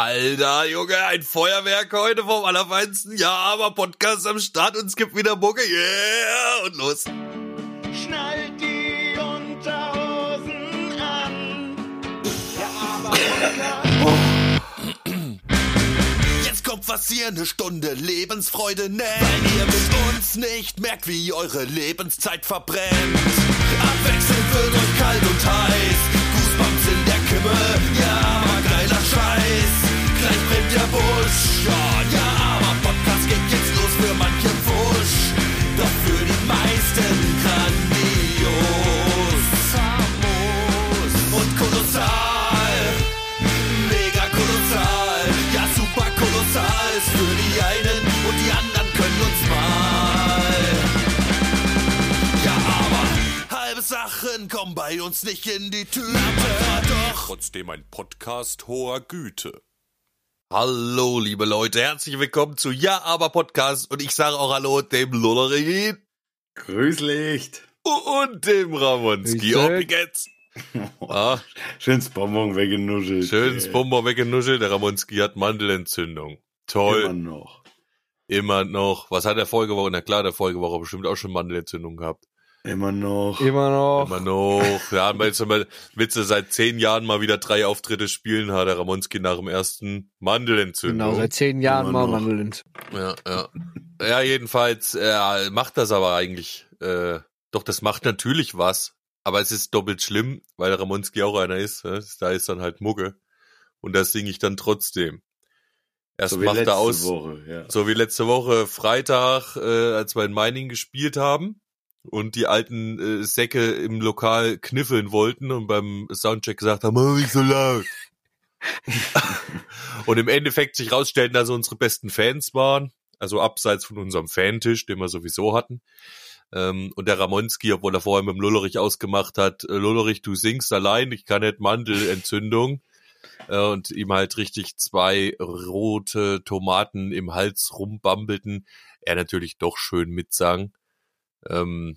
Alter, Junge, ein Feuerwerk heute vom Allerfeinsten. Ja, aber Podcast am Start und es gibt wieder Mucke. Yeah, und los. Schnallt die Unterhosen an. Ja, aber Jetzt kommt was hier, eine Stunde Lebensfreude nennt. Weil ihr mit uns nicht merkt, wie eure Lebenszeit verbrennt. Abwechselnd wird euch kalt und heiß. Goosebumps in der Kimme. Ja, aber geiler Scheiß. Der Busch. Ja, ja, aber Podcast geht jetzt los für manche Wusch. Doch für die meisten grandios. Famos und kolossal. Mega kolossal, ja super kolossal ist für die einen und die anderen können uns mal. Ja, aber halbe Sachen kommen bei uns nicht in die Tüte. Aber doch trotzdem ein Podcast hoher Güte. Hallo, liebe Leute, herzlich willkommen zu Ja, aber Podcast und ich sage auch Hallo dem Lollerin Grüßlicht. und dem Ramonski. Ob geht's? Ah, Schönes Bonbon weggenuschelt. schönes Äh, Bomber weggenuschelt, der Ramonski hat Mandelentzündung. Immer Toll. noch. Immer noch. Was hat der Folgewoche? Na klar, der Folgewoche bestimmt auch schon Mandelentzündung gehabt. Immer noch. Immer noch. Immer noch. Ja, haben wir jetzt mal, Witze seit zehn Jahren mal wieder drei Auftritte spielen, hat der Ramonski nach dem ersten Mandelentzündung. Genau, seit zehn Jahren Immer mal noch. Mandeln. Ja, ja. Ja, jedenfalls äh, macht das aber eigentlich. Äh, doch, das macht natürlich was. Aber es ist doppelt schlimm, weil der Ramonski auch einer ist. Ne? Da ist dann halt Mucke. Und das singe ich dann trotzdem. Erst So wie macht letzte er aus, Woche, ja. so wie letzte Woche Freitag, äh, als wir in Meining gespielt haben und die alten äh, Säcke im Lokal kniffeln wollten und beim Soundcheck gesagt haben, mach nicht so laut. und im Endeffekt sich rausstellten, dass unsere besten Fans waren, also abseits von unserem Fantisch, den wir sowieso hatten. Ähm, und der Ramonski, obwohl er vorher mit dem Lullerich ausgemacht hat, äh, Lullerich, du singst allein, ich kann nicht Mandelentzündung. Äh, und ihm halt richtig zwei rote Tomaten im Hals rumbambelten. Er natürlich doch schön mitsang. Ähm,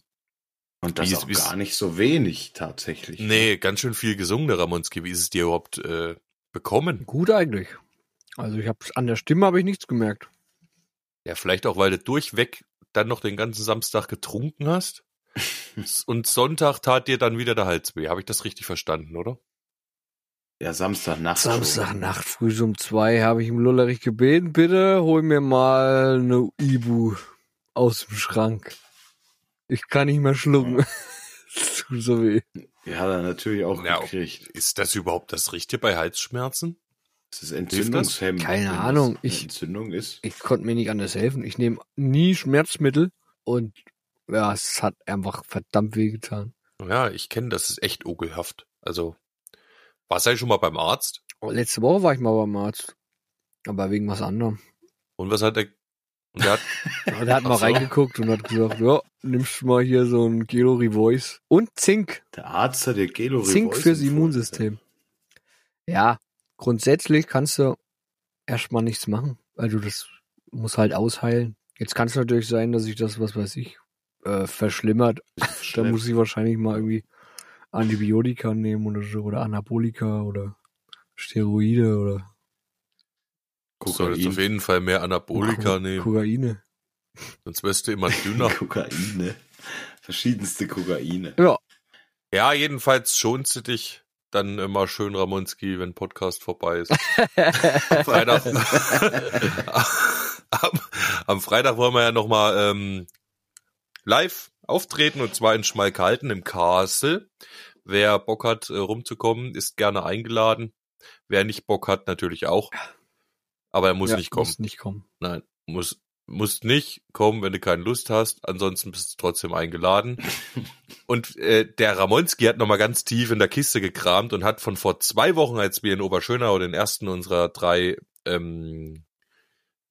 Und das Wie- auch gar nicht so wenig tatsächlich. nee, ganz schön viel gesungen, der Ramonski. Wie ist es dir überhaupt äh, bekommen? Gut eigentlich. Also ich habe an der Stimme habe ich nichts gemerkt. Ja, vielleicht auch, weil du durchweg dann noch den ganzen Samstag getrunken hast. Und Sonntag tat dir dann wieder der Hals weh. Habe ich das richtig verstanden, oder? Ja, Samstagnacht. Samstagnacht früh so um zwei habe ich im Lullerich gebeten, bitte hol mir mal eine Ibu aus dem Schrank. Ich kann nicht mehr schlucken. Tut so weh. Hat er natürlich auch Ja, gekriegt. Ist das überhaupt das Richtige bei Halsschmerzen? Das ist entzündungshemmend. Keine Ahnung, ich- Entzündung ist. Ich konnte mir nicht anders helfen. Ich nehme nie Schmerzmittel und ja, es hat einfach verdammt weh getan. Ja, ich kenne, das ist echt ekelhaft. Also, warst du eigentlich schon mal beim Arzt? Letzte Woche war ich mal beim Arzt. Aber wegen was anderem. Und was hat der? Und der hat, Ja, der hat mal so. reingeguckt und hat gesagt, ja, nimmst du mal hier so ein Gelo Revoice. Und Zink. Der Arzt hat dir Gelo Zink Revoice fürs empfohlen. Immunsystem. Ja, grundsätzlich kannst du erstmal nichts machen. Also das muss halt ausheilen. Jetzt kann es natürlich sein, dass sich das, was weiß ich, äh, verschlimmert. Da muss ich wahrscheinlich mal irgendwie Antibiotika nehmen oder so, oder Anabolika oder Steroide oder du solltest Kokain. auf jeden Fall mehr Anabolika Ko- nehmen, Kokaine. sonst wirst du immer dünner. Kokaine. Verschiedenste Kokaine. Ja, ja, jedenfalls schonst du dich dann immer schön, Ramonski, wenn Podcast vorbei ist. Freitag. am, am Freitag wollen wir ja nochmal ähm, live auftreten und zwar in Schmalkalden im Castle. Wer Bock hat, äh, rumzukommen, ist gerne eingeladen. Wer nicht Bock hat, natürlich auch. Aber er muss ja, nicht kommen. Muss nicht kommen. Nein, muss, musst nicht kommen, wenn du keine Lust hast. Ansonsten bist du trotzdem eingeladen. und äh, der Ramonski hat nochmal ganz tief in der Kiste gekramt und hat von vor zwei Wochen, als wir in Oberschönau den ersten unserer drei ähm,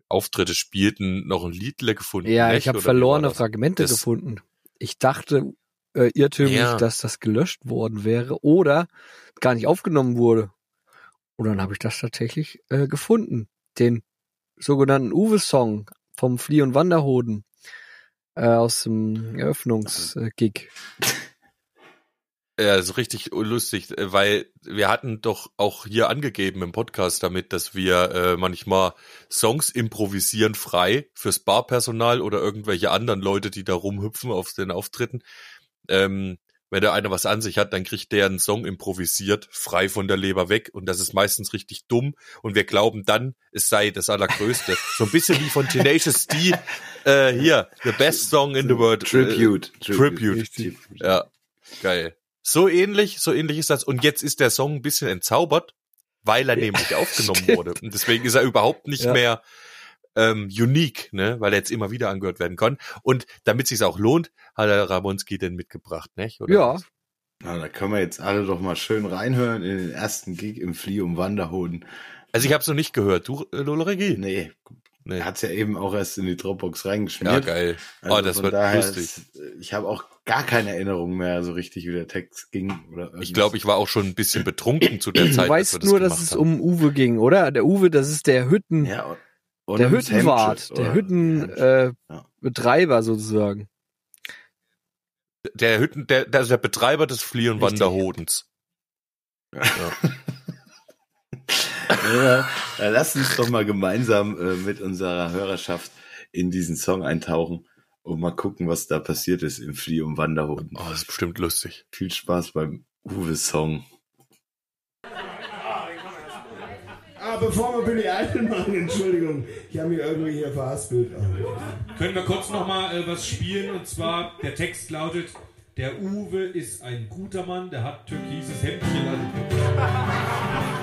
Auftritte spielten, noch ein Liedle gefunden. Ja, ich habe verlorene? Fragmente Das- gefunden. Ich dachte äh, irrtümlich, Ja. dass das gelöscht worden wäre oder gar nicht aufgenommen wurde. Und dann habe ich das tatsächlich äh, gefunden. Den sogenannten Uwe-Song vom Flie- und Wanderhoden äh, aus dem Eröffnungsgig. Ja, ist richtig lustig, weil wir hatten doch auch hier angegeben im Podcast damit, dass wir äh, manchmal Songs improvisieren frei fürs Barpersonal oder irgendwelche anderen Leute, die da rumhüpfen auf den Auftritten. Ähm, wenn der einer was an sich hat, dann kriegt der einen Song improvisiert, frei von der Leber weg und das ist meistens richtig dumm und wir glauben dann, es sei das Allergrößte. so ein bisschen wie von Tenacious D, äh, hier, the best song in the world. Tribute. Äh, Tribute. Ja, geil. So ähnlich, so ähnlich ist das. Und jetzt ist der Song ein bisschen entzaubert, weil er nämlich aufgenommen wurde. Und deswegen ist er überhaupt nicht Ja. mehr ähm, unique, ne, weil er jetzt immer wieder angehört werden kann. Und damit sich's auch lohnt, hat der Ramonski den mitgebracht, nicht? Oder Ja. Na, da können wir jetzt alle doch mal schön reinhören in den ersten Gig im Flea um Wanderhoden. Also ich habe es noch nicht gehört. Du, äh, Loloregi? Nee, Nee. er hat's ja eben auch erst in die Dropbox Ja, reingeschmiert. geil. Also oh, das wird lustig. ist- ich habe auch gar keine Erinnerung mehr so richtig, wie der Text ging. Oder Ich glaube, ich war auch schon ein bisschen betrunken zu der Du Zeit. wir weißt das nur, dass es haben. um Uwe ging, oder? Der Uwe, das ist der Hütten, ja, und- der Hüttenwart, der oder? Hütten, Hemdchen. äh, Ja. Sozusagen. der Hütten, der, der, der Betreiber des Flieh- und Richtig. Wanderhodens. Ja. Ja, dann lass uns doch mal gemeinsam äh, mit unserer Hörerschaft in diesen Song eintauchen und mal gucken, was da passiert ist im Flea- und Wanderhoden. Oh, das ist bestimmt lustig. Viel Spaß beim Uwe-Song. Ah, bevor wir Billy Idol machen, Entschuldigung, ich habe mich irgendwie hier verhaspelt. Können wir kurz nochmal äh, was spielen? Und zwar, der Text lautet, der Uwe ist ein guter Mann, der hat türkises Hemdchen an.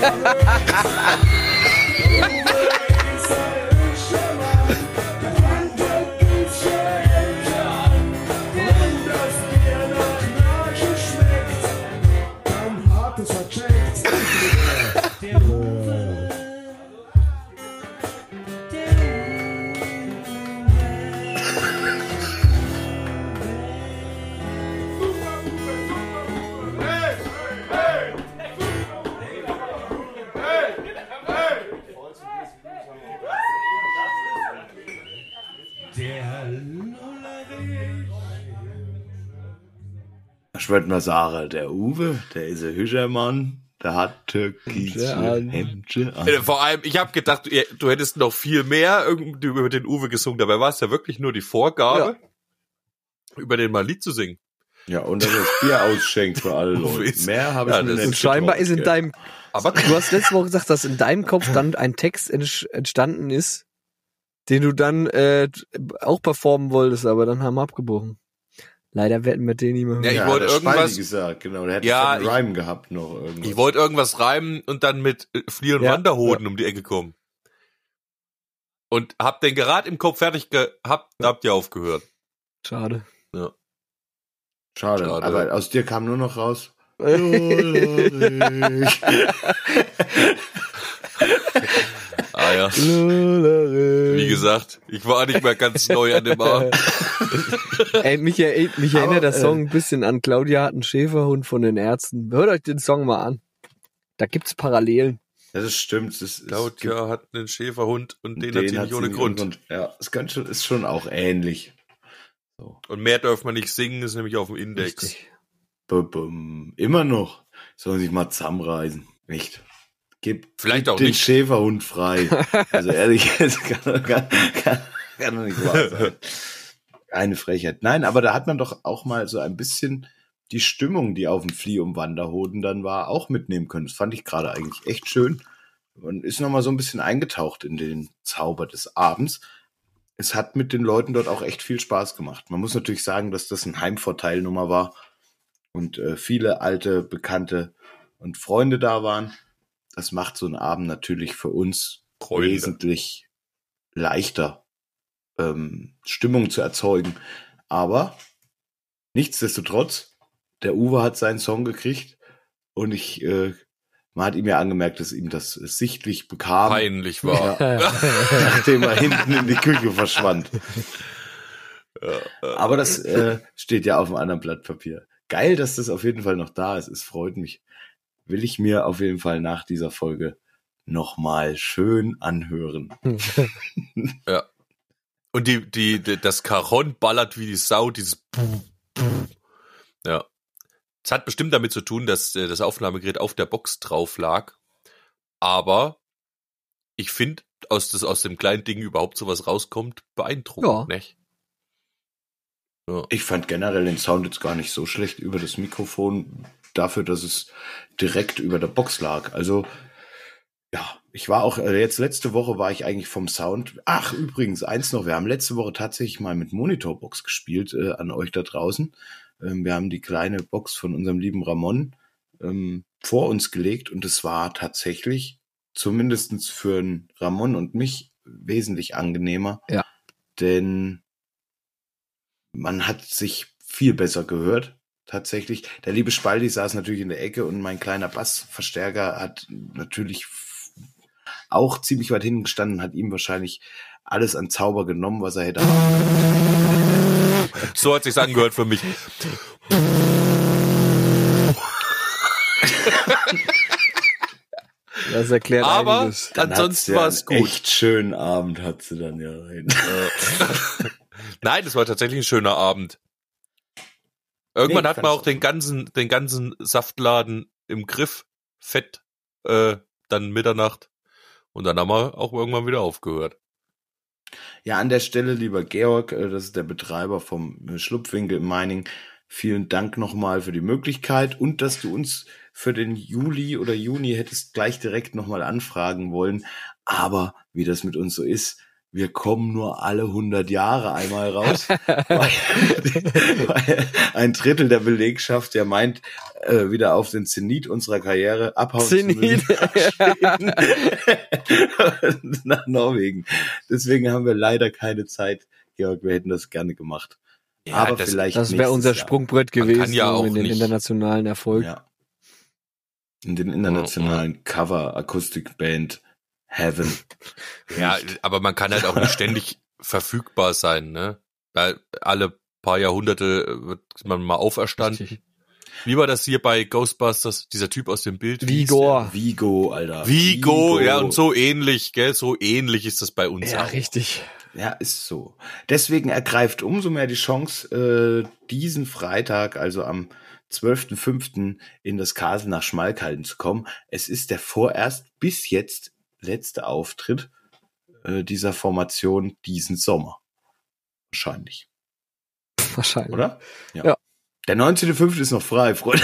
Ha ha ha ha! Würde mal sagen, der Uwe, der ist ein hübscher Mann, der hat türkische Hemdchen an. Äh, Vor allem, ich habe gedacht, du, du hättest noch viel mehr irgendwie über den Uwe gesungen. Dabei war es ja wirklich nur die Vorgabe, über den mal Lied zu singen. Ja, und dass er das Bier ausschenkt für alle Leute. Mehr habe ich Ja, mir nicht Und scheinbar ist in gell. deinem, Aber du hast letzte Woche gesagt, dass in deinem Kopf dann ein Text entstanden ist, den du dann äh, auch performen wolltest, aber dann haben wir abgebrochen. Leider werden wir den nicht mehr hören. Ja, ich Ja, wollte Spaldi irgendwas- gesagt, genau. Der hätte Ja, ja, ich- Rhyme gehabt noch irgendwas. ich wollte irgendwas reimen und dann mit äh, Flieh- und Ja, Wanderhoden um die Ecke kommen. Und hab den gerade im Kopf fertig gehabt, habt ihr aufgehört. Schade. Schade, Schade. aber aus dir kam nur noch raus. Ah ja. Gesagt, ich war nicht mehr ganz neu an dem Abend. Ey, mich, er, mich Aber, erinnert der äh, Song ein bisschen an Claudia hat einen Schäferhund von den Ärzten. Hört euch den Song mal an. Da gibt's Parallelen. Das ist stimmt. Es, es Claudia hat einen Schäferhund und den, gibt- hat sie nicht ohne nicht Grund. Ja, es kann schon, ist schon auch ähnlich. Und mehr darf man nicht singen, ist nämlich auf dem Index. Richtig. Bum, bum. Immer noch. Sollen sich mal zusammenreißen. Nicht. Gib, Vielleicht auch den nicht. Schäferhund frei. Also ehrlich, das kann, kann, kann, kann doch nicht wahr sein. Eine Frechheit. Nein, aber da hat man doch auch mal so ein bisschen die Stimmung, die auf dem Flieh- und Wanderhoden dann war, auch mitnehmen können. Das fand ich gerade eigentlich echt schön. man ist nochmal so ein bisschen eingetaucht in den Zauber des Abends. Es hat mit den Leuten dort auch echt viel Spaß gemacht. Man muss natürlich sagen, dass das ein Heimvorteilnummer war und äh, viele alte Bekannte und Freunde da waren. Das macht so einen Abend natürlich für uns Freunde. wesentlich leichter, ähm, Stimmung zu erzeugen. Aber nichtsdestotrotz, der Uwe hat seinen Song gekriegt und ich, äh, man hat ihm ja angemerkt, dass ihm das sichtlich bekam, Peinlich war. nachdem er hinten in die Küche verschwand. Aber das äh, steht ja auf einem anderen Blatt Papier. Geil, dass das auf jeden Fall noch da ist. Es freut mich. Will ich mir auf jeden Fall nach dieser Folge nochmal schön anhören. Und die, die, die, das Cajon ballert wie die Sau, dieses. Ja. Es hat bestimmt damit zu tun, dass äh, das Aufnahmegerät auf der Box drauf lag. Aber ich finde, aus, das, aus dem kleinen Ding überhaupt sowas rauskommt, beeindruckend, Ja. nicht? Ja. Ich fand generell den Sound jetzt gar nicht so schlecht über das Mikrofon, dafür, dass es direkt über der Box lag. Also, ja, ich war auch, äh, jetzt letzte Woche war ich eigentlich vom Sound. Ach, übrigens, eins noch, wir haben letzte Woche tatsächlich mal mit Monitorbox gespielt äh, an euch da draußen. Ähm, wir haben die kleine Box von unserem lieben Ramon ähm, vor uns gelegt und es war tatsächlich, zumindestens für Ramon und mich, wesentlich angenehmer. Ja. Denn man hat sich viel besser gehört. Tatsächlich. Der liebe Spaldi saß natürlich in der Ecke und mein kleiner Bassverstärker hat natürlich auch ziemlich weit hinten gestanden, hat ihm wahrscheinlich alles an Zauber genommen, was er hätte haben. So hat sich's angehört für mich. Das erklärt Aber einiges. Dann ansonsten ja war es einen gut. Echt schönen Abend hat sie dann ja rein. Nein, das war tatsächlich ein schöner Abend. Irgendwann Nee, hat man auch den ganzen, den ganzen Saftladen im Griff, fett, äh, dann Mitternacht. Und dann haben wir auch irgendwann wieder aufgehört. Ja, an der Stelle, lieber Georg, äh, das ist der Betreiber vom äh, Schlupfwinkel im Mining. Vielen Dank nochmal für die Möglichkeit und dass du uns für den Juli oder Juni hättest gleich direkt nochmal anfragen wollen. Aber wie das mit uns so ist, wir kommen nur alle 100 Jahre einmal raus. weil, weil ein Drittel der Belegschaft ja meint, äh, wieder auf den Zenit unserer Karriere abhauen Zenit. zu müssen. Nach Norwegen. Deswegen haben wir leider keine Zeit. Georg, wir hätten das gerne gemacht. Aber das, vielleicht Das wäre unser Jahr. Sprungbrett Man gewesen ja auch in den nicht- internationalen Erfolg. Ja. In den internationalen Cover Akustikband Heaven. ja, aber man kann halt auch nicht ständig verfügbar sein, ne? Weil alle paar Jahrhunderte wird man mal auferstanden. Richtig. Wie war das hier bei Ghostbusters, dieser Typ aus dem Bild? Vigor. Vigo, Alter. der? Vigo, ja, und so ähnlich, gell? So ähnlich ist das bei uns Ja, auch. richtig. Ja, ist so. Deswegen ergreift umso mehr die Chance, äh, diesen Freitag, also am 12.05. in das Castle nach Schmalkalden zu kommen. Es ist der vorerst bis jetzt letzte Auftritt äh, dieser Formation diesen Sommer. Wahrscheinlich, Wahrscheinlich. oder? Ja. Der 19.05. ist noch frei, Freunde.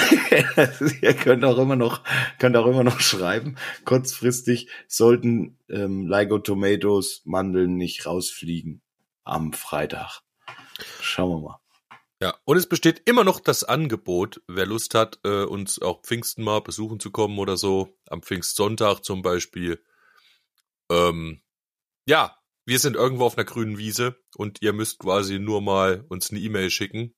Ihr könnt auch immer noch, könnt auch immer noch schreiben. Kurzfristig sollten ähm, Ligo Tomatoes Mandeln nicht rausfliegen am Freitag. Schauen wir mal. Ja, und es besteht immer noch das Angebot, wer Lust hat, äh, uns auch Pfingsten mal besuchen zu kommen oder so, am Pfingstsonntag zum Beispiel. Ähm, ja, wir sind irgendwo auf einer grünen Wiese und ihr müsst quasi nur mal uns eine E-Mail schicken,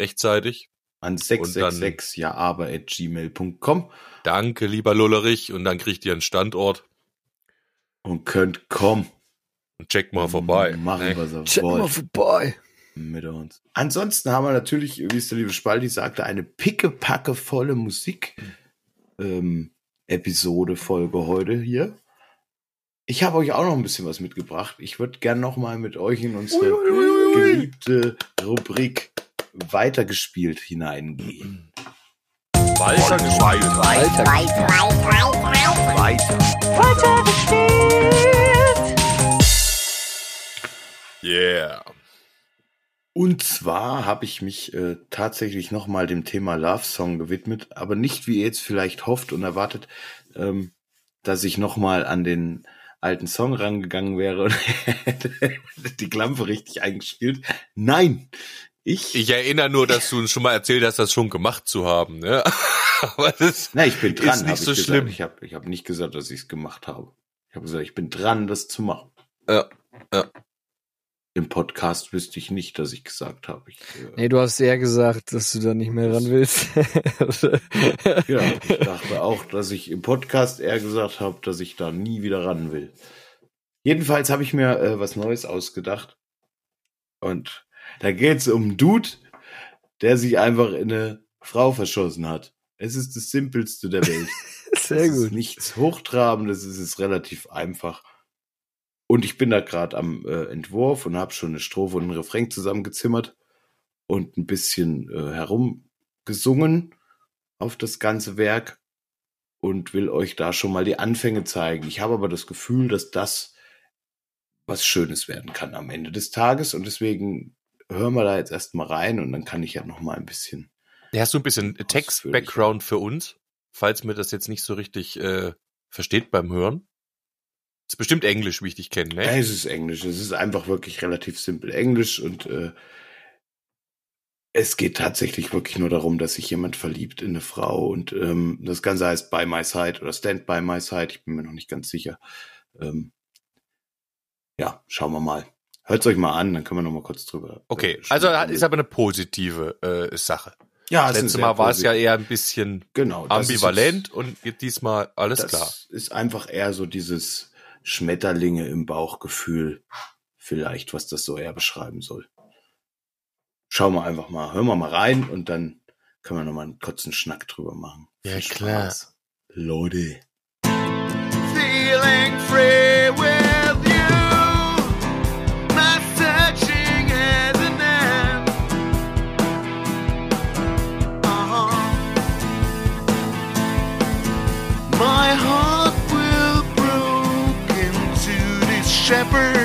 rechtzeitig. An Und 666 ja aber at gmail.com Danke, lieber Lullerich, und dann kriegt ihr einen Standort und könnt kommen. und checkt mal vorbei. Machen, Ne? was ihr Check mal vorbei. mit uns. Ansonsten haben wir natürlich, wie es der liebe Spaldi sagte, eine pickepacke volle Musik ähm, Episode Folge heute hier. Ich habe euch auch noch ein bisschen was mitgebracht. Ich würde gern noch mal mit euch in unsere geliebte Rubrik weitergespielt hineingehen. Walter gespielt. Alter, Yeah. Und zwar habe ich mich äh, tatsächlich noch mal dem Thema Love Song gewidmet, aber nicht wie ihr jetzt vielleicht hofft und erwartet, ähm, dass ich nochmal an den alten Song rangegangen wäre und hätte die Klampe richtig eingespielt. Nein, ich, Ich erinnere nur, dass du uns schon mal erzählt hast, das schon gemacht zu haben. Ne? Aber das na, ich bin dran. ist nicht ich so gesagt. schlimm. Ich habe ich hab nicht gesagt, dass ich es gemacht habe. Ich habe gesagt, ich bin dran, das zu machen. Ja, ja. Im Podcast wüsste ich nicht, dass ich gesagt habe. Ich, äh, Nee, du hast eher gesagt, dass du da nicht mehr ran willst. Ja, ich dachte auch, dass ich im Podcast eher gesagt habe, dass ich da nie wieder ran will. Jedenfalls habe ich mir äh, was Neues ausgedacht. Und da geht's um einen Dude, der sich einfach in eine Frau verschossen hat. Es ist das Simpelste der Welt. Sehr es Ist gut. nichts Hochtrabendes, es ist relativ einfach. Und ich bin da gerade am äh, Entwurf und habe schon eine Strophe und einen Refrain zusammengezimmert und ein bisschen äh, herumgesungen auf das ganze Werk und will euch da schon mal die Anfänge zeigen. Ich habe aber das Gefühl, dass das was Schönes werden kann am Ende des Tages und deswegen hören wir da jetzt erstmal rein und dann kann ich ja noch mal ein bisschen. Hast du ein bisschen. Text-Background für uns, falls mir das jetzt nicht so richtig äh, versteht beim Hören? Ist bestimmt Englisch, wie ich dich kenne, Ja, ne? es ist Englisch. Es ist einfach wirklich relativ simpel Englisch und äh, es geht tatsächlich wirklich nur darum, dass sich jemand verliebt in eine Frau und ähm, das Ganze heißt By My Side oder Stand By My Side. Ich bin mir noch nicht ganz sicher. Ähm, ja, schauen wir mal. Hört's euch mal an, dann können wir noch mal kurz drüber. Okay, äh, also ist aber eine positive äh, Sache. ja, Letztes sehr Mal war es ja eher ein bisschen genau das ambivalent und diesmal alles das klar. ist einfach eher so dieses Schmetterlinge im Bauchgefühl, vielleicht, was das so eher beschreiben soll. Schauen wir einfach mal, hören wir mal rein und dann können wir noch mal einen kurzen Schnack drüber machen. Ja, Viel klar. Spaß. Leute. Feeling free shepherd.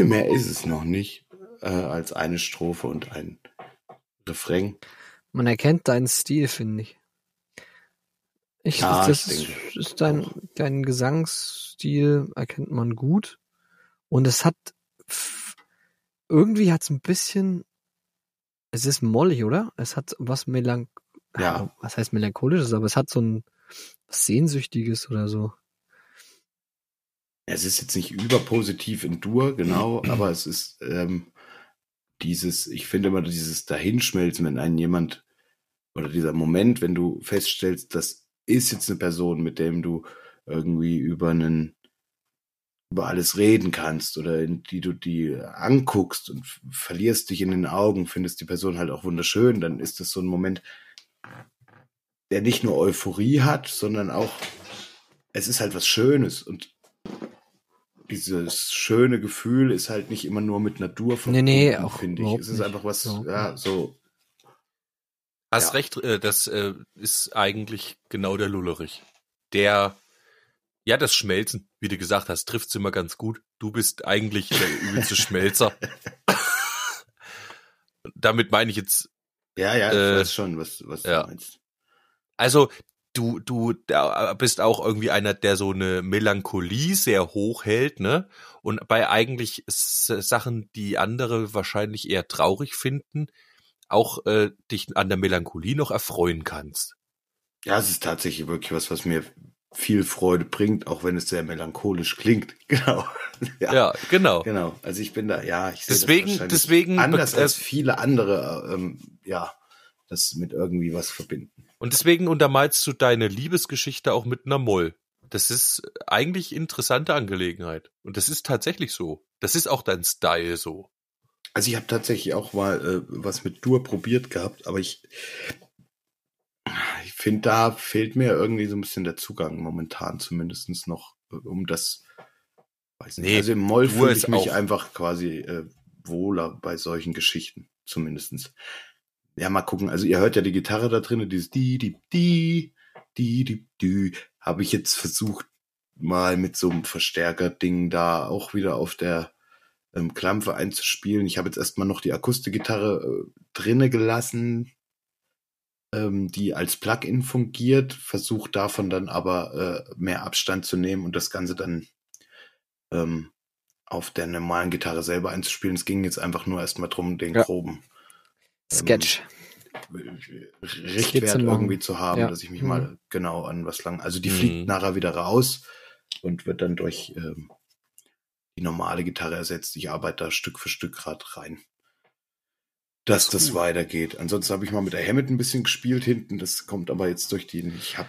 Viel mehr ist es noch nicht äh, als eine Strophe und ein Refrain. Man erkennt deinen Stil, finde ich. Ich, Ja, das ich ist, ist dein, auch. dein Gesangsstil erkennt man gut. Und es hat irgendwie hat es ein bisschen, es ist mollig, oder? Es hat was melanch, Ja. was heißt melancholisches, aber es hat so ein Sehnsüchtiges oder so. Es ist jetzt nicht überpositiv in Dur, genau, aber es ist ähm, dieses, ich finde immer dieses Dahinschmelzen, wenn einen jemand oder dieser Moment, wenn du feststellst, das ist jetzt eine Person, mit dem du irgendwie über einen über alles reden kannst oder in die du die anguckst und verlierst dich in den Augen, findest die Person halt auch wunderschön, dann ist das so ein Moment, der nicht nur Euphorie hat, sondern auch, es ist halt was Schönes und dieses schöne Gefühl ist halt nicht immer nur mit Natur verbunden, nee, auch finde ich. Es ist nicht. einfach was, Überhaupt ja, so, Hast Ja. recht, äh, das äh, ist eigentlich genau der Lullerich. Der, ja, das Schmelzen, wie du gesagt hast, trifft's immer ganz gut. Du bist eigentlich der übelste Schmelzer. Damit meine ich jetzt, ja, ja, ich Äh, weiß schon, was, was ja. du meinst. also du, du da bist auch irgendwie einer, der so eine Melancholie sehr hoch hält, ne? Und bei eigentlich Sachen, die andere wahrscheinlich eher traurig finden, auch äh, dich an der Melancholie noch erfreuen kannst. Ja, es ist tatsächlich wirklich was, was mir viel Freude bringt, auch wenn es sehr melancholisch klingt. Genau. Ja, genau. Genau. Also ich bin da, ja, ich sehe Deswegen- das wahrscheinlich deswegen anders als viele andere, ähm, ja, das mit irgendwie was verbinden. Und deswegen untermalst du deine Liebesgeschichte auch mit einer Moll. Das ist eigentlich interessante Angelegenheit. Und das ist tatsächlich so. Das ist auch dein Style so. Also ich habe tatsächlich auch mal äh, was mit Dur probiert gehabt, aber ich, ich finde, da fehlt mir irgendwie so ein bisschen der Zugang momentan zumindestens noch, äh, um das. Weiß nicht. Nee, also im Moll fühle ich mich auch- einfach quasi äh, wohler bei solchen Geschichten, zumindestens. Ja, mal gucken. Also ihr hört ja die Gitarre da drin, dieses die, die, die, die, die, die, habe ich jetzt versucht, mal mit so einem Verstärker-Ding da auch wieder auf der ähm, Klampfe einzuspielen. Ich habe jetzt erstmal noch die Akustikgitarre äh, drinne gelassen, ähm, die als Plugin fungiert, versucht davon dann aber äh, mehr Abstand zu nehmen und das Ganze dann ähm, auf der normalen Gitarre selber einzuspielen. Es ging jetzt einfach nur erstmal drum, den Ja. groben Sketch. Richtwert Skizzen machen. irgendwie zu haben, Ja. dass ich mich Mhm. mal genau an was lang. Also die Mhm. fliegt nachher wieder raus und wird dann durch ähm, die normale Gitarre ersetzt. Ich arbeite da Stück für Stück gerade rein. Dass das weitergeht. Ansonsten habe ich mal mit der Hammett ein bisschen gespielt hinten. Das kommt aber jetzt durch die. Ich habe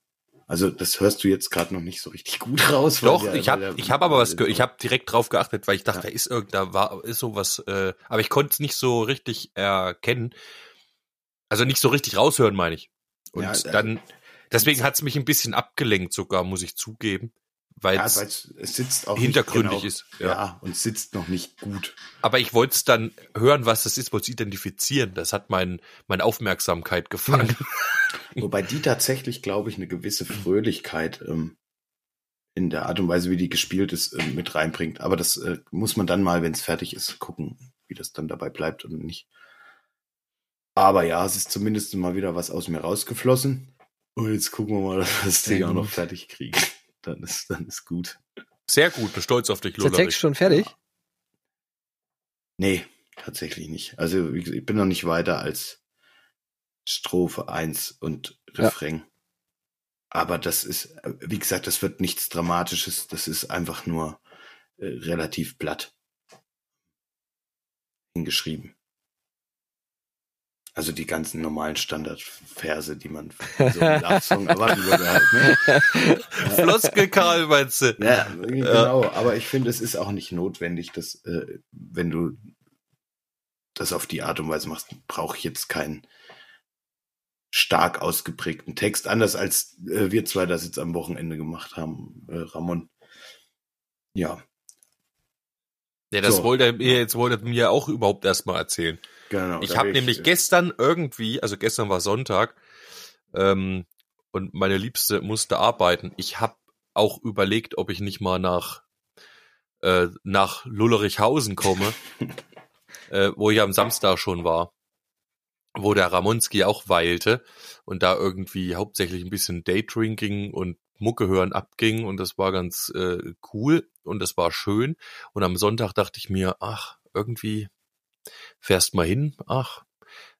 Also das hörst du jetzt gerade noch nicht so richtig gut raus. Doch, der- ich habe ich hab aber was gehört. Ich habe direkt drauf geachtet, weil ich dachte, Ja. da ist irgend, da war ist sowas, äh, aber ich konnte es nicht so richtig erkennen. Also nicht so richtig raushören, meine ich. Und Ja, äh, dann deswegen hat es mich ein bisschen abgelenkt sogar, muss ich zugeben, weil ja, es sitzt auch hintergründig genau, ist. Ja. Ja. und sitzt noch nicht gut. Aber ich wollte es dann hören, was das ist, wollte es identifizieren. Das hat mein, meine Aufmerksamkeit gefangen. Wobei die tatsächlich, glaube ich, eine gewisse Fröhlichkeit ähm, in der Art und Weise, wie die gespielt ist, ähm, mit reinbringt. Aber das äh, muss man dann mal, wenn es fertig ist, gucken, wie das dann dabei bleibt und nicht. Aber ja, es ist zumindest mal wieder was aus mir rausgeflossen. Und jetzt gucken wir mal, dass wir das Ding auch noch fertig kriegen. Dann ist, dann ist gut. Sehr gut, bin stolz auf dich, Ist der Text schon fertig? Nee, tatsächlich nicht. Also ich bin noch nicht weiter als Strophe 1 und Ja. Refrain. Aber das ist, wie gesagt, das wird nichts Dramatisches. Das ist einfach nur äh, relativ platt hingeschrieben. Also die ganzen normalen Standardverse, die man so einen Love-Song erwarten würde halt, ne? Floskel Karl, meinst du? Ja, genau. Aber ich finde, es ist auch nicht notwendig, dass, äh, wenn du das auf die Art und Weise machst, brauche ich jetzt keinen stark ausgeprägten Text, anders als äh, wir zwei das jetzt am Wochenende gemacht haben, äh, Ramon. Ja, Ja, das So. wollte er mir jetzt wollte er mir auch überhaupt erstmal erzählen. genau. Ich habe nämlich äh, gestern irgendwie, also gestern war Sonntag, ähm, und meine Liebste musste arbeiten. Ich habe auch überlegt, ob ich nicht mal nach äh, nach Lullerichhausen komme, äh, wo ich am Samstag schon war, wo der Ramonski auch weilte und da irgendwie hauptsächlich ein bisschen Daydrinking und Mucke hören abging und das war ganz äh, cool und das war schön. Und am Sonntag dachte ich mir, ach, irgendwie fährst mal hin, ach,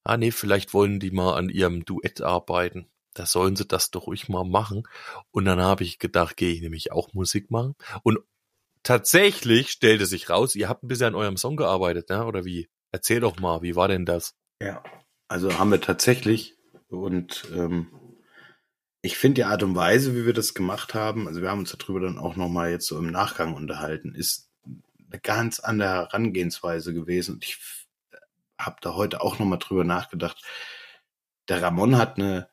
ah nee, vielleicht wollen die mal an ihrem Duett arbeiten. Da sollen sie das doch ruhig mal machen. Und dann habe ich gedacht, gehe ich nämlich auch Musik machen. Und tatsächlich stellte sich raus, ihr habt ein bisschen an eurem Song gearbeitet, ne? oder wie? Erzähl doch mal, wie war denn das? Ja, also haben wir tatsächlich und ähm, ich finde die Art und Weise, wie wir das gemacht haben, also wir haben uns darüber dann auch nochmal jetzt so im Nachgang unterhalten, ist eine ganz andere Herangehensweise gewesen und ich habe da heute auch nochmal drüber nachgedacht. Der Ramon hat eine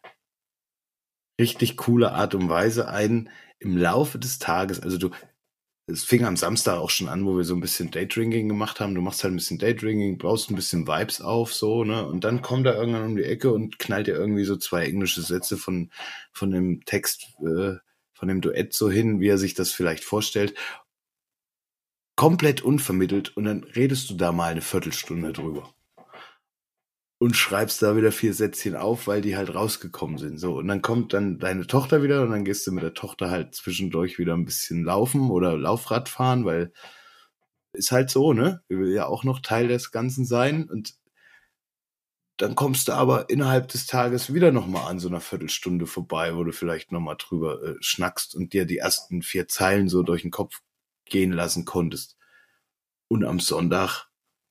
richtig coole Art und Weise ein im Laufe des Tages, also du, es fing am Samstag auch schon an, wo wir so ein bisschen Daydrinking gemacht haben. Du machst halt ein bisschen Daydrinking, baust ein bisschen Vibes auf, so, ne? Und dann kommt er irgendwann um die Ecke und knallt dir irgendwie so zwei englische Sätze von, von dem Text, äh, von dem Duett so hin, wie er sich das vielleicht vorstellt. komplett unvermittelt und dann redest du da mal eine Viertelstunde drüber. Und schreibst da wieder vier Sätzchen auf, weil die halt rausgekommen sind. So, und dann kommt dann deine Tochter wieder und dann gehst du mit der Tochter halt zwischendurch wieder ein bisschen laufen oder Laufrad fahren, weil ist halt so, ne? Wir will ja auch noch Teil des Ganzen sein und dann kommst du aber innerhalb des Tages wieder nochmal an so einer Viertelstunde vorbei, wo du vielleicht nochmal drüber äh, schnackst und dir die ersten vier Zeilen so durch den Kopf gehen lassen konntest. Und am Sonntag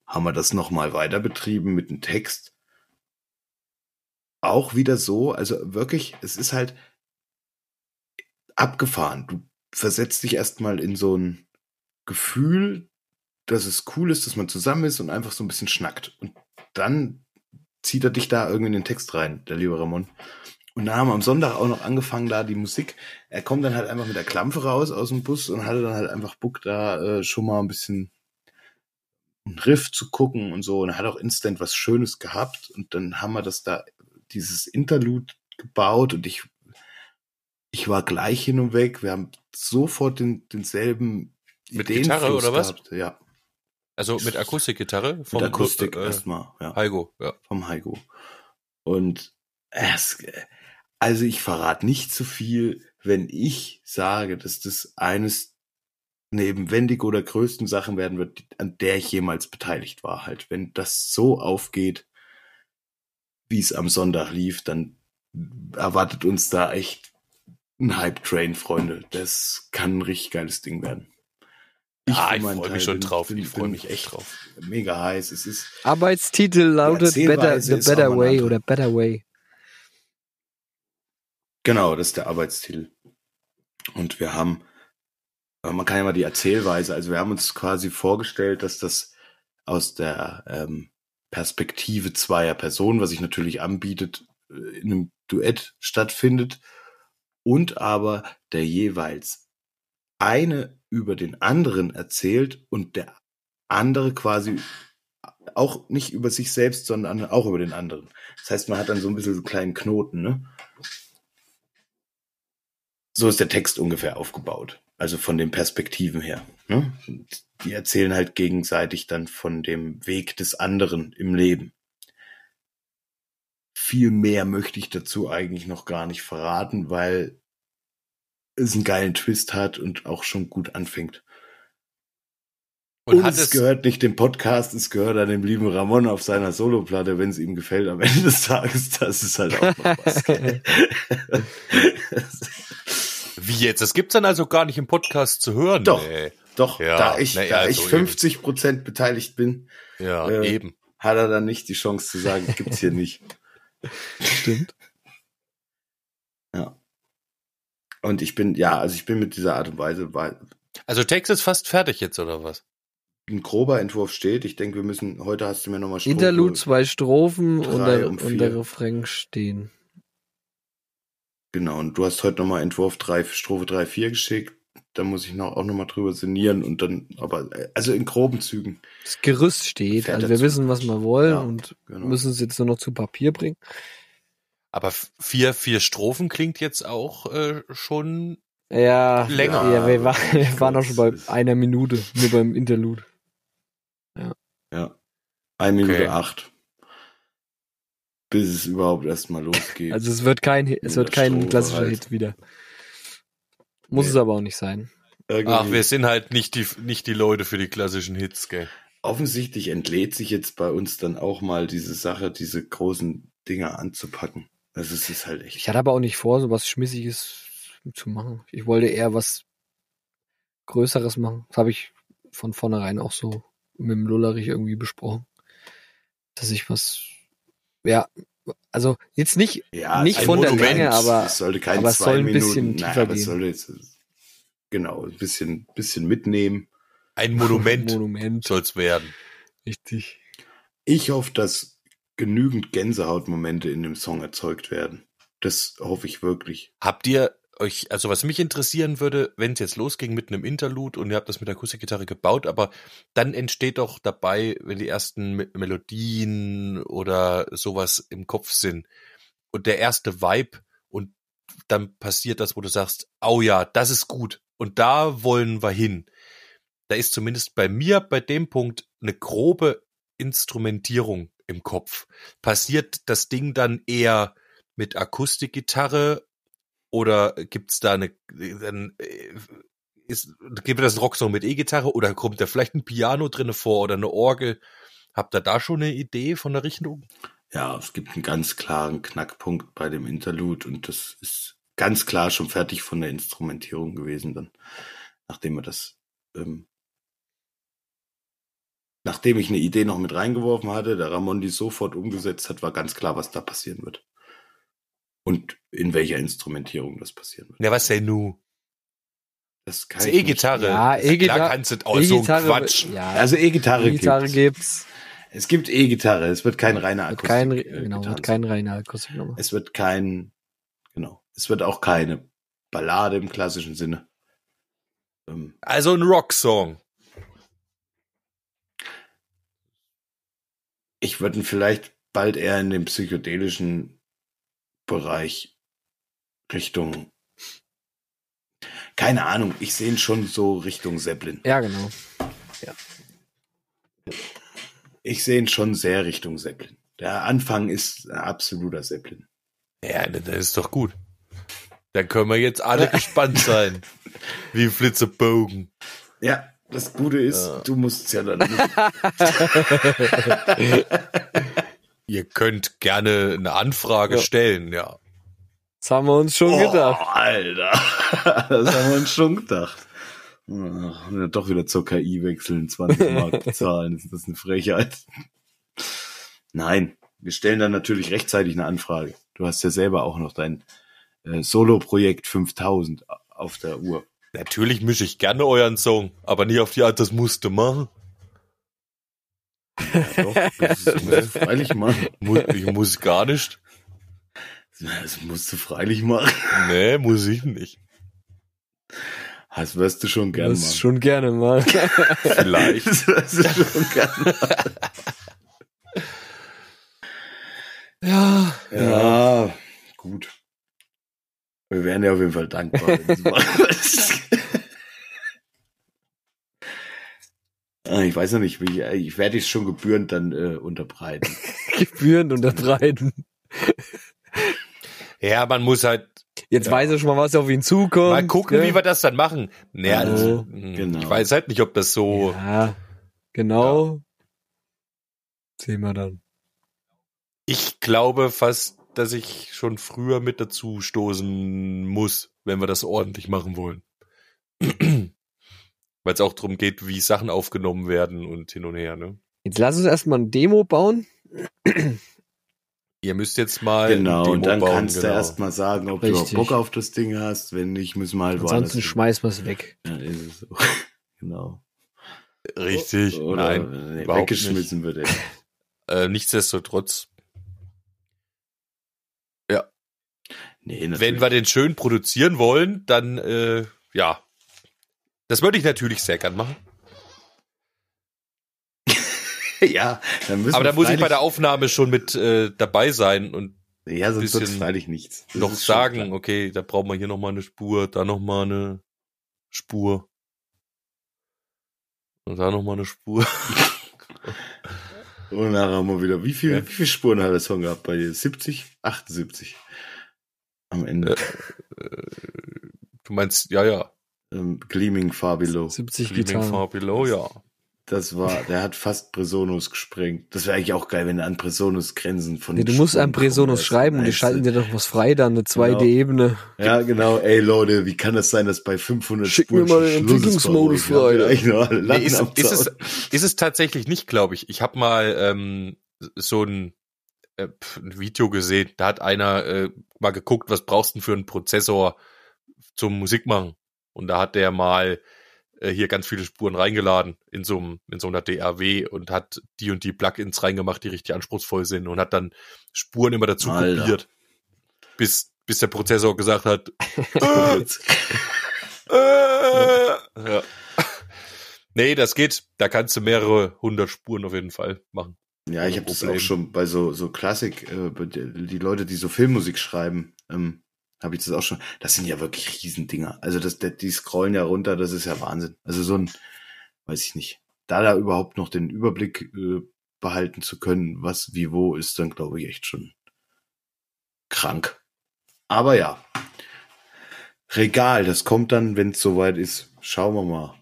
haben wir das nochmal weiter betrieben mit dem Text. Auch wieder so, also wirklich, es ist halt abgefahren. Du versetzt dich erstmal in so ein Gefühl, dass es cool ist, dass man zusammen ist und einfach so ein bisschen schnackt. Und dann zieht er dich da irgendwie in den Text rein, der liebe Ramon. Und da haben wir am Sonntag auch noch angefangen, da die Musik. Er kommt dann halt einfach mit der Klampe raus aus dem Bus und hatte dann halt einfach Bock, da äh, schon mal ein bisschen einen Riff zu gucken und so. Und er hat auch instant was Schönes gehabt. Und dann haben wir das da, dieses Interlude gebaut und ich, ich war gleich hin und weg. Wir haben sofort den, denselben Mit Ideenfluss Gitarre oder was? Gehabt. Ja, Also mit Akustikgitarre mit Akustik äh, erstmal. Ja. Heigo, ja. vom Heiko. Und es, also ich verrate nicht zu viel, wenn ich sage, dass das eines neben Wendigo der größten Sachen werden wird, an der ich jemals beteiligt war. Halt, wenn das so aufgeht, wie es am Sonntag lief, dann erwartet uns da echt ein Hype-Train, Freunde. Das kann ein richtig geiles Ding werden. Ah, für ich meinen freu mich schon bin- drauf. bin- Ich freu bin mich echt drauf. Mega heiß. Es ist Arbeitstitel lautet Better, The Better Way oder Better Way. Genau, das ist der Arbeitstitel. Und wir haben, äh, man kann ja mal die Erzählweise, also wir haben uns quasi vorgestellt, dass das aus der ähm, Perspektive zweier Personen, was sich natürlich anbietet, äh, in einem Duett stattfindet und aber der jeweils eine über den anderen erzählt und der andere quasi auch nicht über sich selbst, sondern auch über den anderen. Das heißt, man hat dann so ein bisschen so einen kleinen Knoten, ne? so ist der Text ungefähr aufgebaut. Also von den Perspektiven her. Ne? Die erzählen halt gegenseitig dann von dem Weg des anderen im Leben. Viel mehr möchte ich dazu eigentlich noch gar nicht verraten, weil es einen geilen Twist hat und auch schon gut anfängt. Und, Und, es, es, gehört nicht dem Podcast, es gehört an dem lieben Ramon auf seiner Soloplatte, wenn es ihm gefällt am Ende des Tages. Das ist halt auch noch was. wie jetzt? Das gibt's dann also gar nicht im Podcast zu hören. Doch. Nee. Doch, Ja, da ich, ja, da ich so 50 Prozent beteiligt bin, Ja, Äh, eben. hat er dann nicht die Chance zu sagen, gibt's hier nicht. Stimmt. Ja. Und ich bin, ja, also ich bin mit dieser Art und Weise, weil Also Text ist fast fertig jetzt, oder was? ein grober Entwurf steht. Ich denke, wir müssen, heute hast du mir nochmal Interlude, zwei Strophen und drei der, und der Refrain stehen. Genau, und du hast heute nochmal Entwurf 3, Strophe 3, 4 geschickt. Da muss ich noch, auch nochmal drüber sinnieren und dann, aber, äh, also in groben Zügen. Das Gerüst steht. Fährt Also wir wissen, was wir wollen Ja, und genau. müssen es jetzt nur noch zu Papier bringen. Aber vier, vier Strophen klingt jetzt auch äh, schon. Ja, Länger. Ja, wir, waren, wir waren auch schon bei einer Minute, nur beim Interlude. Ja. 1 Minute Okay. 8. Bis es überhaupt erstmal losgeht. Also es wird kein, Hit- es wird kein klassischer halt. Hit wieder. Muss Nee. es aber auch nicht sein. Irgendwie- Ach, wir sind halt nicht die, nicht die Leute für die klassischen Hits, gell? offensichtlich entlädt sich jetzt bei uns dann auch mal diese Sache, diese großen Dinger anzupacken. Also es ist halt echt. Ich hatte aber auch nicht vor, so was Schmissiges zu machen. Ich wollte eher was Größeres machen. Das habe ich von vornherein auch so mit dem Lullerich irgendwie besprochen. Dass ich was, ja, also jetzt nicht, Ja, nicht von der Monument. Länge, aber es sollte kein aber es zwei soll ein Minuten, bisschen nein, tiefer es gehen. sollte jetzt genau ein bisschen bisschen mitnehmen. Ein Monument Monument. soll's werden. Richtig. Ich hoffe, dass genügend Gänsehautmomente in dem Song erzeugt werden. Das hoffe ich wirklich. Habt ihr euch, also was mich interessieren würde, wenn es jetzt losging mit einem Interlude und ihr habt das mit der Akustikgitarre gebaut, aber dann entsteht doch dabei, wenn die ersten Me- Melodien oder sowas im Kopf sind und der erste Vibe und dann passiert das, wo du sagst, oh ja, das ist gut und da wollen wir hin. da ist zumindest bei mir bei dem Punkt eine grobe Instrumentierung im Kopf. Passiert das Ding dann eher mit Akustikgitarre oder gibt's da eine, dann äh, ist, gibt einen Rocksong mit E-Gitarre oder kommt da vielleicht ein Piano drinne vor oder eine Orgel? Habt ihr da schon eine Idee von der Richtung? Ja, es gibt einen ganz klaren Knackpunkt bei dem Interlude und das ist ganz klar schon fertig von der Instrumentierung gewesen dann, nachdem wir das, ähm, nachdem ich eine Idee noch mit reingeworfen hatte, der Ramon die sofort umgesetzt hat, war ganz klar, was da passieren wird. Und in welcher Instrumentierung das passieren wird. Ja, was denn nu? Das kann Das ich nicht- E-Gitarre. Ja, Klar E-Gitarre. kannst du auch so Quatsch. Ja, Also E-Gitarre E-Gitarre gibt's. gibt's. Es gibt E-Gitarre, es wird kein reiner Wird Akustik. kein, äh, genau, wird kein reiner Akustiknummer. Es wird kein, genau, es wird auch keine Ballade im klassischen Sinne. Ähm, Also ein Rocksong. ich würde ihn vielleicht bald eher in den psychedelischen Bereich Richtung, keine Ahnung, ich sehe ihn schon so Richtung Zeppelin. Ja, genau. Ich sehe ihn schon sehr Richtung Zeppelin. Der Anfang ist ein absoluter Zeppelin. Ja, das ist doch gut. Dann können wir jetzt alle gespannt sein. Wie Flitzebogen. Ja, das Gute ist, Ja. du musst es ja dann. Ihr könnt gerne eine Anfrage Ja. stellen, ja. Das haben wir uns schon Oh, gedacht. Alter, das haben wir uns schon gedacht. Ach, doch wieder zur KI wechseln, 20 Mark bezahlen, ist das eine Frechheit. Nein, wir stellen dann natürlich rechtzeitig eine Anfrage. Du hast ja selber auch noch dein äh, Solo-Projekt 5000 auf der Uhr. Natürlich mische ich gerne euren Song, aber nie auf die Art, das musste machen. Ja, doch, das, das musst du freilich machen. Ich muss gar nicht. Das musst du freilich machen. Nee, muss ich nicht. Das wirst du schon gern Das machen. schon gerne mal. Vielleicht. Das wirst du schon gern machen. Ja. Ja, gut. Wir wären ja auf jeden Fall dankbar. wenn du's machst. Ah, ich weiß noch nicht, wie, ich werde es schon gebührend dann äh, unterbreiten. Gebühren unterbreiten. Ja, man muss halt Jetzt Ja. weiß er schon mal, was auf ihn zukommt. mal gucken, ne? wie wir das dann machen. Naja, also, hm, genau. ich weiß halt nicht, ob das so. Ja, genau. Sehen wir dann. Ich glaube fast, dass ich schon früher mit dazu stoßen muss, wenn wir das ordentlich machen wollen. Weil es auch darum geht, wie Sachen aufgenommen werden und hin und her. Ne? Jetzt lass uns erstmal ein Demo bauen. Ihr müsst jetzt mal genau, Demo und dann bauen, kannst du genau. erstmal sagen, ob du Richtig. Bock auf das Ding hast. Wenn nicht, müssen wir halt Ansonsten hin. schmeißen wir es weg. Ja, ist es so. genau. Richtig, Oder nein, nee, weggeschmissen wird er. Äh, nichtsdestotrotz, Nee, wenn wir den schön produzieren wollen, dann äh, ja, das würde ich natürlich sehr gern machen. ja, dann müssen Aber da muss ich bei der Aufnahme schon mit äh, dabei sein und Ja, sonst bisschen freilich nichts. Das noch sagen, okay, da brauchen wir hier noch mal eine Spur, da noch mal eine Spur. Und da noch mal eine Spur. Und nachher haben wir wieder, wie viel, Ja. wie viele Spuren hat der Song gehabt bei dir? 70? 78. Am Ende. Du meinst, ja, ja. Ähm, Gleaming Far Below. 70 Gleaming Gitarren. Far Below, ja. Das war, der hat fast Presonus gesprengt. Das wäre eigentlich auch geil, wenn er an Presonus Grenzen von Nee, du musst einem Presonus schreiben und die schalten dir doch was frei, dann eine zweite Genau. Ebene. Ja, genau. Ey, Leute, wie kann das sein, dass bei 500 Schick mir Spuren mal schon den Entwicklungsmodus frei. alle Nee, ist, ist, es, ist es tatsächlich nicht, glaube ich. Ich habe mal ähm, so ein, äh, ein Video gesehen, da hat einer äh, mal geguckt, was brauchst du denn für einen Prozessor zum Musik machen. Und da hat der mal äh, hier ganz viele Spuren reingeladen in so, einem, in so einer DAW und hat die und die Plugins reingemacht, die richtig anspruchsvoll sind und hat dann Spuren immer dazu Alter. kopiert. Bis, bis der Prozessor gesagt hat, äh, äh, ja. Nee, das geht. Da kannst du mehrere hundert Spuren auf jeden Fall machen. Ja, ich habe das auch schon bei so so Klassik, äh, die Leute, die so Filmmusik schreiben, ähm, habe ich das auch schon. Das sind ja wirklich Riesendinger. Also das, die scrollen ja runter, das ist ja Wahnsinn. Also so ein weiß ich nicht. Da da überhaupt noch den Überblick äh, behalten zu können, was wie wo ist, dann glaube ich echt schon krank. Aber ja. Regal, das kommt dann, wenn es soweit ist. Schauen wir mal,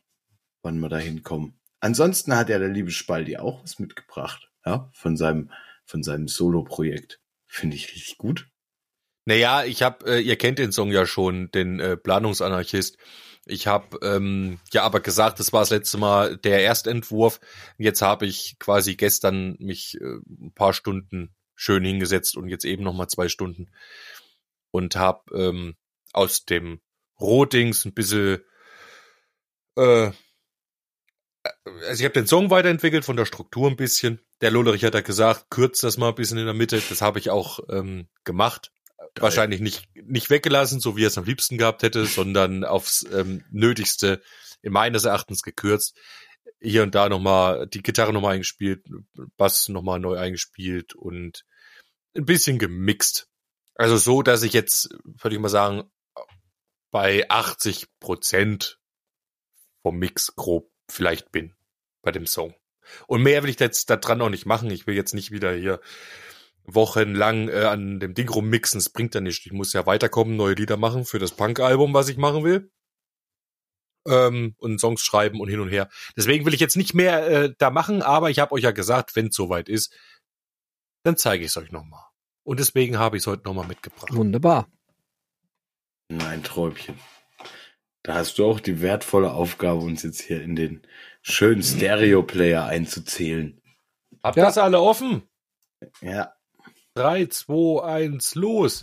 wann wir da hinkommen. Ansonsten hat ja der liebe Spaldi auch was mitgebracht, ja, von seinem, von seinem Solo-Projekt. Finde ich richtig gut. Naja, ich habe, äh, ihr kennt den Song ja schon, den äh, Planungsanarchist. Ich habe ähm, ja aber gesagt, das war das letzte Mal der Erstentwurf. Jetzt habe ich quasi gestern mich äh, ein paar Stunden schön hingesetzt und jetzt eben noch mal zwei Stunden und habe ähm, aus dem Rohdings ein bisschen äh, also ich habe den Song weiterentwickelt von der Struktur ein bisschen. Der Lollerich hat ja gesagt, kürzt das mal ein bisschen in der Mitte. Das habe ich auch ähm, gemacht. Wahrscheinlich nicht nicht weggelassen, so wie er es am liebsten gehabt hätte, sondern aufs ähm, Nötigste in meines Erachtens gekürzt. Hier und da nochmal die Gitarre nochmal eingespielt, Bass nochmal neu eingespielt und ein bisschen gemixt. Also so, dass ich jetzt, würde ich mal sagen, bei 80 Prozent vom Mix grob vielleicht bin bei dem Song. Und mehr will ich jetzt da dran auch nicht machen. Ich will jetzt nicht wieder hier wochenlang äh, an dem Ding rummixen. Es bringt ja nichts. Ich muss ja weiterkommen, neue Lieder machen für das Punk-Album, was ich machen will. Ähm, und Songs schreiben und hin und her. Deswegen will ich jetzt nicht mehr äh, da machen, aber ich habe euch ja gesagt, wenn es soweit ist, dann zeige ich es euch nochmal. Und deswegen habe ich es heute nochmal mitgebracht. Wunderbar. Nein, Träumchen. Da hast du auch die wertvolle Aufgabe, uns jetzt hier in den schönen Stereo-Player einzuzählen. Habt Ja. das alle offen? Ja. 3, 2, 1, los!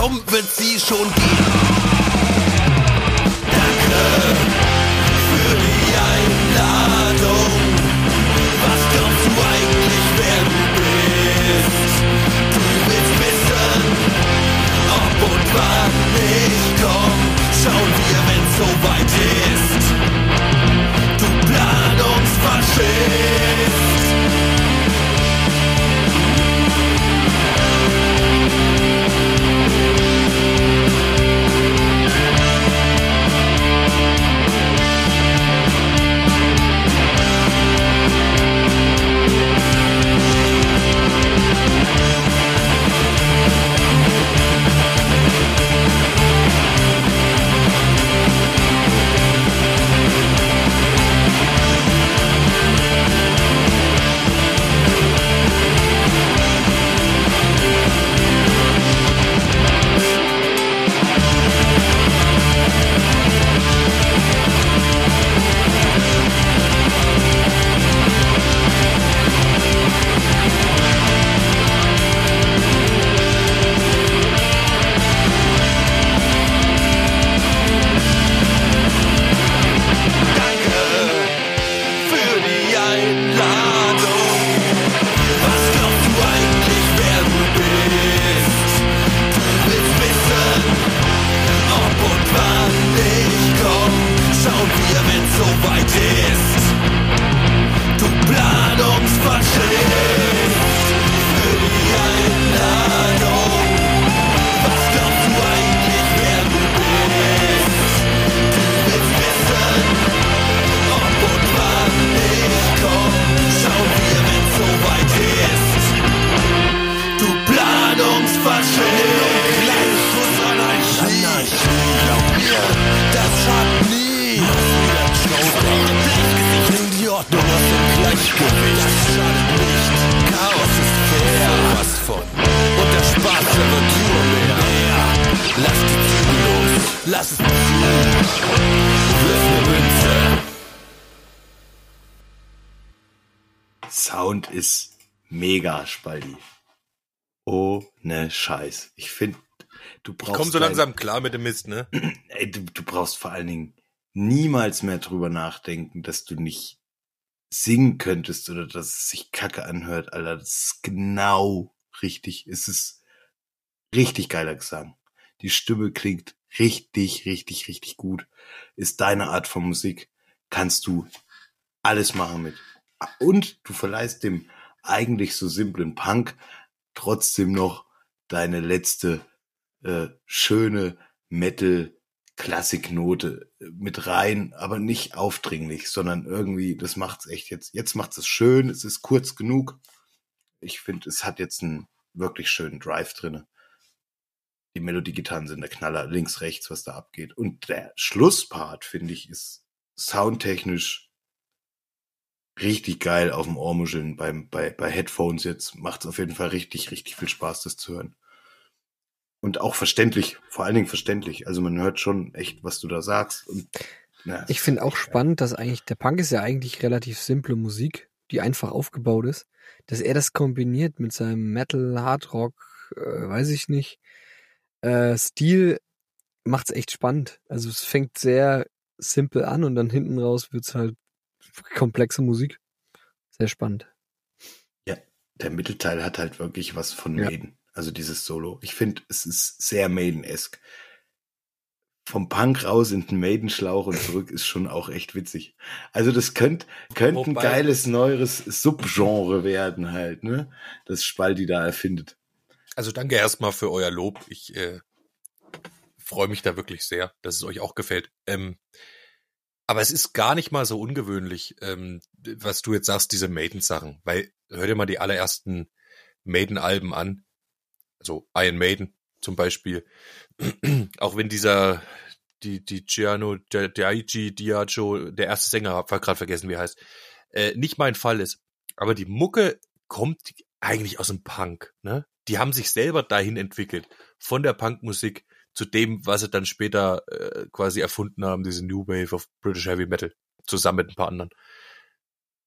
Komme, wird sie schon gehen. Danke für die Einladung. Was glaubst du eigentlich, wer du bist? Du willst wissen, ob und wann ich komm, schauen wir, wenn's soweit ist. Du Planungsfaschist. Ordnung aus dem Gleichgewicht. Das schadet nicht. Chaos ist fair. Was von. Und der Spaß der wird nur mehr. Lass die Zügel los. lass es zu. Wirf eine Münze. Sound ist mega, Spaldi. Ohne Scheiß. Ich finde, du brauchst. Komm so langsam klar mit dem Mist, ne? Ey, du, du brauchst vor allen Dingen niemals mehr drüber nachdenken, dass du nicht singen könntest oder dass es sich kacke anhört, Alter. Das ist genau richtig. Es ist richtig geiler Gesang. Die Stimme klingt richtig, richtig, richtig gut. Ist deine Art von Musik. Kannst du alles machen mit. Und du verleihst dem eigentlich so simplen Punk trotzdem noch deine letzte äh, schöne Metal Klassiknote mit rein, aber nicht aufdringlich, sondern irgendwie, das macht's echt jetzt. Jetzt macht's es schön, es ist kurz genug. Ich finde, es hat jetzt einen wirklich schönen Drive drinne. Die Melodiegitarren sind der Knaller, links, rechts, was da abgeht. Und der Schlusspart, finde ich, ist soundtechnisch richtig geil auf dem Ohrmuscheln beim, bei, bei Headphones jetzt. Macht's auf jeden Fall richtig, richtig viel Spaß, das zu hören. Und auch verständlich, vor allen Dingen verständlich. Also man hört schon echt, was du da sagst. Und, na, Ich finde auch spannend, dass eigentlich, der Punk ist ja eigentlich relativ simple Musik, die einfach aufgebaut ist. Dass er das kombiniert mit seinem Metal, Hard Rock, äh, weiß ich nicht, äh, Stil, macht's echt spannend. Also es fängt sehr simpel an und dann hinten raus wird's halt komplexe Musik. Sehr spannend. der Mittelteil hat halt wirklich was von Ja. Maiden. Also dieses Solo. Ich finde, es ist sehr Maiden-esque. Vom Punk raus in den Maiden-Schlauch und zurück ist schon auch echt witzig. Also das könnte könnt ein geiles neues Subgenre werden halt, ne? Das Spaldi da erfindet. Also danke erstmal für euer Lob. Ich äh, freue mich da wirklich sehr, dass es euch auch gefällt. Ähm, aber es ist gar nicht mal so ungewöhnlich, ähm, was du jetzt sagst, diese Maiden-Sachen. Weil hör dir mal die allerersten Maiden-Alben an. Also Iron Maiden zum Beispiel. Auch wenn dieser, die, die Giano Daichi Diageo, der erste Sänger, hab gerade vergessen, wie er heißt, äh, nicht mein Fall ist. Aber die Mucke kommt eigentlich aus dem Punk, ne? Die haben sich selber dahin entwickelt, von der Punkmusik zu dem, was sie dann später äh, quasi erfunden haben, diese New Wave of British Heavy Metal, zusammen mit ein paar anderen.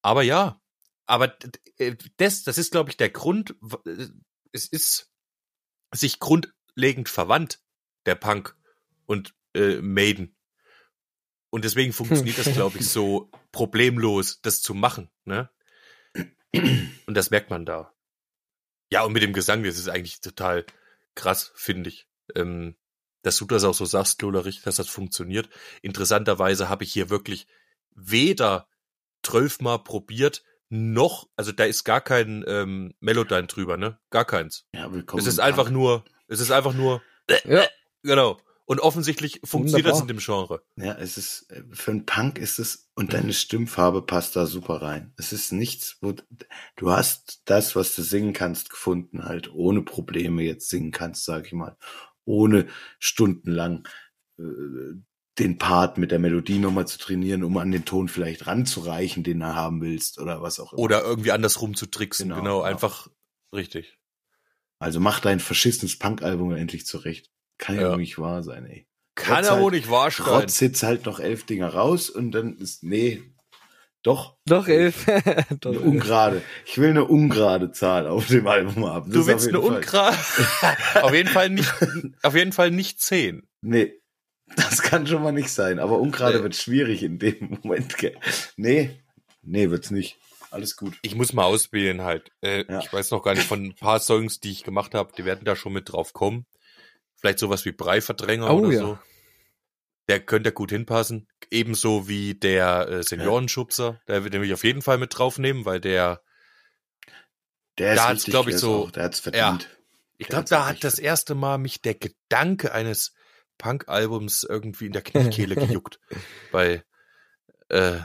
Aber ja, aber d- das, das ist, glaube ich, der Grund. äh, Es ist sich grundlegend verwandt, der Punk und äh, Maiden. Und deswegen funktioniert das, glaube ich, so problemlos, das zu machen. Ne? Und das merkt man da. Ja, und mit dem Gesang, das ist eigentlich total krass, finde ich. Ähm, dass du das auch so sagst, Lolerich, dass das funktioniert. Interessanterweise habe ich hier wirklich weder zwölfmal probiert, noch, also da ist gar kein ähm, Melodyne drüber, ne? Gar keins. Ja, willkommen. es ist einfach nur, es ist einfach nur, Ja. genau. Und offensichtlich funktioniert das Wunderbar. in dem Genre. Ja, es ist, äh, für einen Punk ist es, und deine Stimmfarbe passt da super rein. Es ist nichts, wo, du hast das, was du singen kannst, gefunden, halt, ohne Probleme jetzt singen kannst, sag ich mal. Ohne stundenlang, äh, den Part mit der Melodie nochmal zu trainieren, um an den Ton vielleicht ranzureichen, den du haben willst, oder was auch immer. Oder irgendwie andersrum zu tricksen, Genau, genau, genau. einfach richtig. Also mach dein verschissenes Punk-Album endlich zurecht. Kann ja, Ja. nicht wahr sein, ey. Kann Rotz er wohl halt- nicht wahr sein. Rotz jetzt halt noch elf Dinger raus und dann ist, nee, doch, Doch, elf. Doch, Eine ungerade. Ich will eine ungerade Zahl auf dem Album haben. Das Du willst auf eine Ungrad. auf jeden Fall nicht, auf jeden Fall nicht zehn. Nee, das kann schon mal nicht sein. Aber ungerade Nee. wird schwierig in dem Moment. gell. Nee, nee, wird's nicht. Alles gut. Ich muss mal auswählen halt. Äh, Ja. Ich weiß noch gar nicht von ein paar Songs, die ich gemacht habe, die werden da schon mit drauf kommen. Vielleicht sowas wie Breiverdränger Oh oder ja. so. Der könnte gut hinpassen. Ebenso wie der äh, Seniorenschubser. Der wird nämlich auf jeden Fall mit draufnehmen, weil der, Der Da ist hat's, richtig, glaub ich, so- Auch, der hat's verdient. ich Der glaube, da hat das erste Mal mich der Gedanke eines Punk-Albums irgendwie in der Kniekehle gejuckt. bei äh,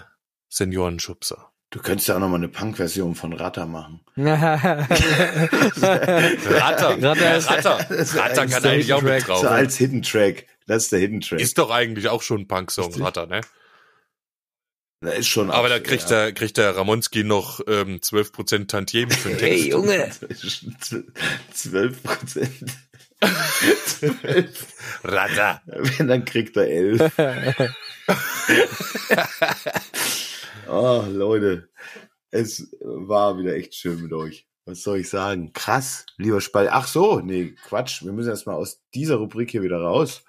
Seniorenschubser. Du könntest ja auch noch mal eine Punk-Version von Ratter machen. Ratter, Ratter ist- Ratter, Ratter kann eigentlich auch mit drauf. So als Hidden Track. Das ist der Hidden Track. Ist doch eigentlich auch schon ein Punk-Song. Ratter, ne? Da ist schon. Aber da kriegt ja. der, kriegt der Ramonski noch ähm, 12% Tantiemen für den Text. Hey, Junge. 12 Prozent. Rada. Wenn, dann kriegt er 11. oh, Leute. Es war wieder echt schön mit euch. Was soll ich sagen? Krass, lieber Spalt. Ach so, nee, Quatsch. Wir müssen erstmal aus dieser Rubrik hier wieder raus.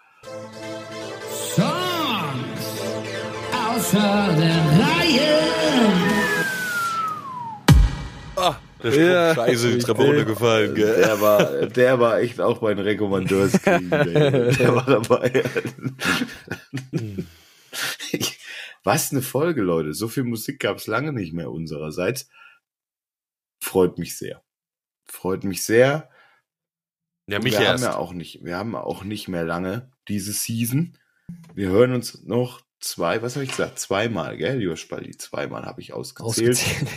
Ah, der Spruch Ja, scheiße, die Treppe runtergefallen, gell? Der war, der war echt auch bei den Rekommandeurs. Der war dabei. Was eine Folge, Leute. So viel Musik gab es lange nicht mehr unsererseits. Freut mich sehr. Freut mich sehr. Ja, mich wir erst. haben ja auch nicht, wir haben auch nicht mehr lange diese Season. Wir hören uns noch zwei, was habe ich gesagt? Zweimal, gell, lieber Spaldi? Zweimal habe ich ausgezählt. Ausgezählt.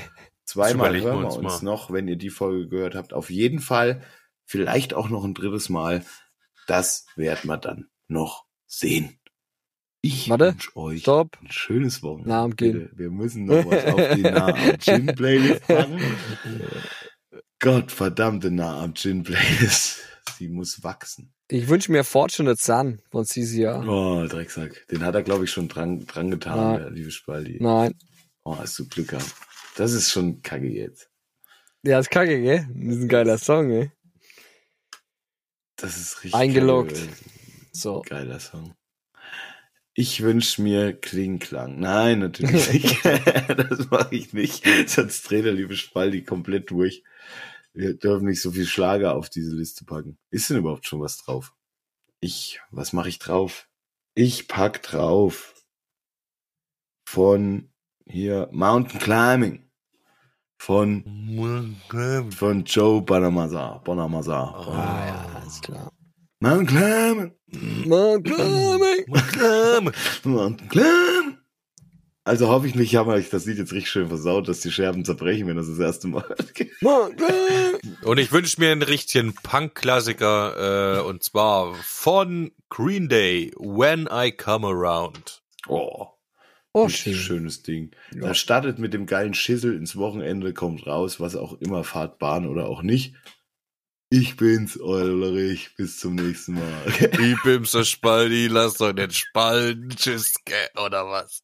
Zweimal hören wir uns uns mal. noch, wenn ihr die Folge gehört habt. Auf jeden Fall, vielleicht auch noch ein drittes Mal. Das werden wir dann noch sehen. Ich Warte, wünsche euch Stopp. ein schönes Wochenende. Nah am Gin. Bitte, Wir müssen noch was auf die Nah am Gin Playlist packen. Gott verdammte Nah am Gin Playlist. Sie muss wachsen. Ich wünsche mir Fortunate Son von CCR. Oh, Drecksack. Den hat er, glaube ich, schon dran, dran getan, der liebe Spaldi. Nein. Oh, hast du Glück gehabt. Das ist schon kacke jetzt. Ja, ist kacke, gell? Das ist ein geiler Song, ey. Das ist richtig Eingeloggt. kacke. So. Geiler Song. Ich wünsche mir Klingklang. Nein, natürlich nicht. das mache ich nicht. Sonst dreht der liebe Spaldi komplett durch. Wir dürfen nicht so viel Schlager auf diese Liste packen. Ist denn überhaupt schon was drauf? Ich, was mache ich drauf? Ich pack drauf von hier Mountain Climbing von von Joe Bonamassa. Bonamassa. Ah, ja, ist klar. Mountain Climbing. Man, Climbing. Mountain Climbing. Also hoffe ich nicht, haben wir euch das Lied jetzt richtig schön versaut, dass die Scherben zerbrechen, wenn das das erste Mal Climbing. Und ich wünsche mir einen richtigen Punk-Klassiker, äh, und zwar von Green Day, When I Come Around. Oh, Oh, richtig schön. schönes Ding. Ja. Da startet mit dem geilen Schissel ins Wochenende, kommt raus, was auch immer, fahrt Bahn oder auch nicht. Ich bin's, euer Ulrich. Bis zum nächsten Mal. Ich bin's, der Spaldi, lasst euch nicht spalten. Tschüss, gell, oder was?